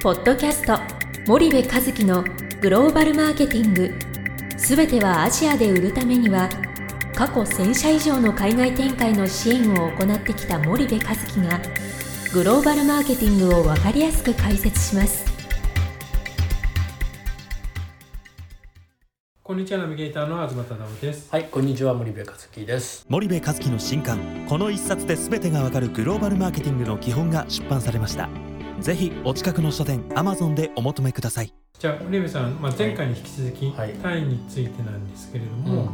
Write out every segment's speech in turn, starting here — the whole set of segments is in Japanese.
ポッドキャスト森部和樹のグローバルマーケティング。すべてはアジアで売るためには過去1000社以上の海外展開の支援を行ってきた森部和樹がグローバルマーケティングを分かりやすく解説します。こんにちはナビゲーターの東忠夫です。はい、こんにちは森部和樹です。森部和樹の新刊この一冊で全てがわかるグローバルマーケティングの基本が出版されましたぜひお近くの書店 Amazon でお求めください。じゃあ森部さん、まあ、前回に引き続き、はい。タイについてなんですけれども、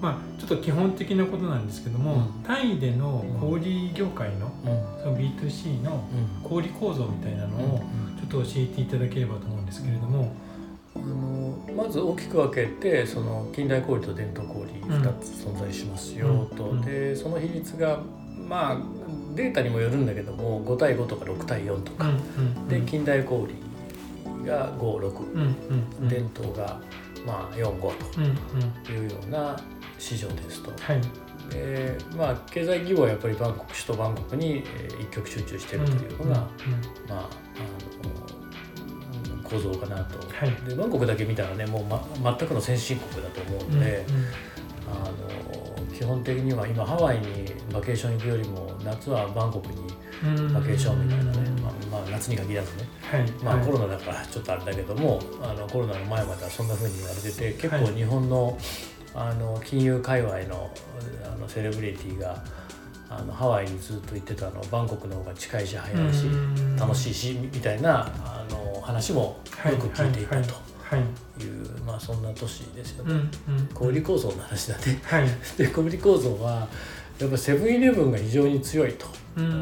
まあ、ちょっと基本的なことなんですけども、うん。タイでの小売業界のうん、その B2C のうん、小売構造みたいなのをちょっと教えていただければと思うんですけれども、あのまず大きく分けてその近代小売と伝統小売2つ存在しますよと、うん。でその比率がまあデータにもよるんだけども5対5とか6対4とか、うんうんで近代小売が56、うんうんうん。伝統がまあ45うんうん。というような市場ですと。はい。でまあ経済規模はやっぱりバンコク首都バンコクにえー一極集中しているというのが、まあ、あの構造かなと、はい。でバンコクだけ見たらねもう、ま、全くの先進国だと思ううんうん。ので、あの基本的には今ハワイにバケーション行くよりも夏はバンコクにうん。バケーションみたいなね、うんまあまあ、夏に限らずね、はい。まあ、はい。コロナだからちょっとあれだけどもあのコロナの前まではそんな風に言われてて結はい。構日本の,、あの金融界隈のあのセレブリティがあのハワイにずっと行ってたのバンコクの方が近いし早いし、うん。楽しいしみたいなあの話もよく聞いていたと。はい。いう、まあそんな都市ですよね。小売構造の話だね。はい。で小売構造はやっぱセブンイレブンが非常に強いとうん。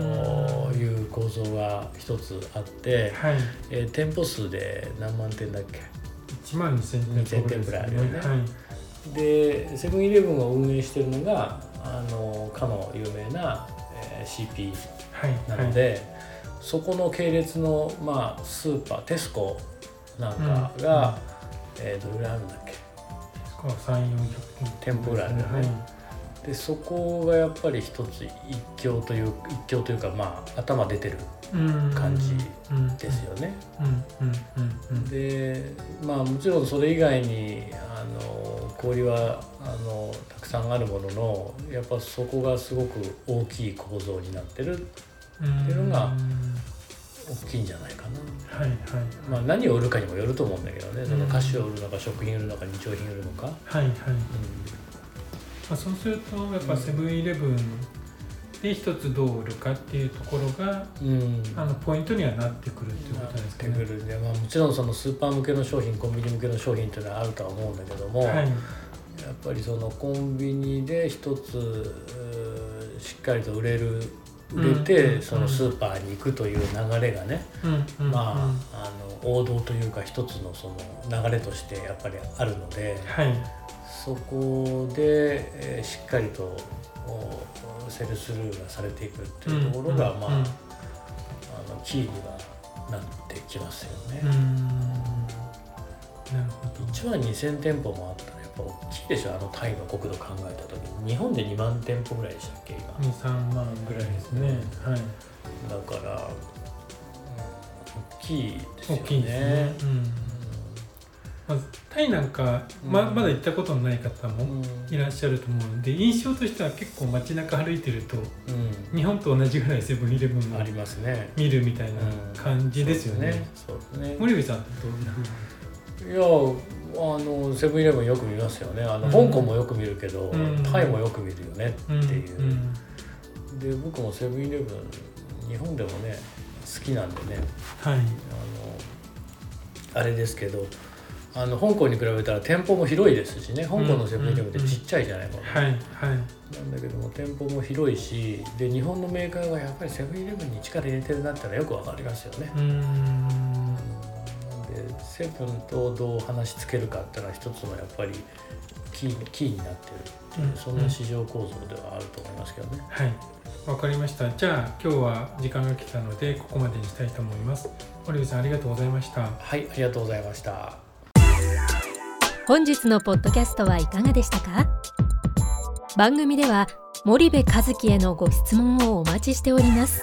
いう構造が一つあって、はい。えー店舗数で何万店だっけ？1万2000 2000店ぐらいあるよね。はい。でセブンイレブンを運営してるのがあのかの有名な、えー CP はい。なので、そこの系列の、まあ、スーパーテスコなんかが、えーどれぐらいあるんだっけ。こう3、400店舗ぐらいあるよねはいでそこがやっぱり一つ一強という一強というかまあ頭出てる感じですよね。うんうんうんうんでまあもちろんそれ以外にあの氷はあのたくさんあるもののやっぱそこがすごく大きい構造になってるうんっていうのがん大きいんじゃないかな。はいはいまあ、何を売るかにもよると思うんだけどね。その菓子を売るのか食品売るのか日用品売るのか。はいはい。まあそうするとやっぱセブンイレブンで一つどう売るかっていうところがうん。うんあのポイントにはなってくるっていうことですかね。なってくるんで、まあ、もちろんそのスーパー向けの商品コンビニ向けの商品っていうのはあるとは思うんだけども、はい。やっぱりそのコンビニで一つしっかりと売れる売れうんて、うん。そのスーパーに行くという流れがね、まあ,、うんあの王道というか一つのその流れとしてやっぱりあるのではい。そこで、えーしっかりとおセルスルーがされていくっていうところが、まあ,、あのキーにはなってきますよね。うん。なるほど。1万2000店舗もあったらやっぱ大きいでしょ。あのタイの国土考えた時に。日本で2万店舗ぐらいでしたっけ？今23万ぐらいですね。はい。だから、うん大きいですよね。大きいですね、うん。まずタイなんかまうん。まだ行ったことのない方もうん。いらっしゃると思うので印象としては結構街中歩いてるとうん。日本と同じぐらいセブンイレブンをありますね。見るみたいな感じですよね。そうですね。森部さんってどんな風に？いやあのセブンイレブンよく見ますよね。あの、うん。香港もよく見るけど、うん。タイもよく見るよねっていう、ん。で僕もセブンイレブン日本でもね好きなんでね。はい。あのあれですけどあの香港に比べたら店舗も広いですしね。香港のセブンイレブンってちっちゃいじゃないかな、はい。はい。なんだけども店舗も広いしで日本のメーカーがやっぱりセブンイレブンに力入れてるなってのはよくわかりますよね。セブンとどう話しつけるかっていうのは一つのやっぱりキーキーになってる。っていう、うん。そんな市場構造ではあると思いますけどね。はい。わかりました。じゃあ今日は時間が来たのでここまでにしたいと思います。森部さんありがとうございました。はい、ありがとうございました。本日のポッドキャストはいかがでしたか？番組では森部和樹へのご質問をお待ちしております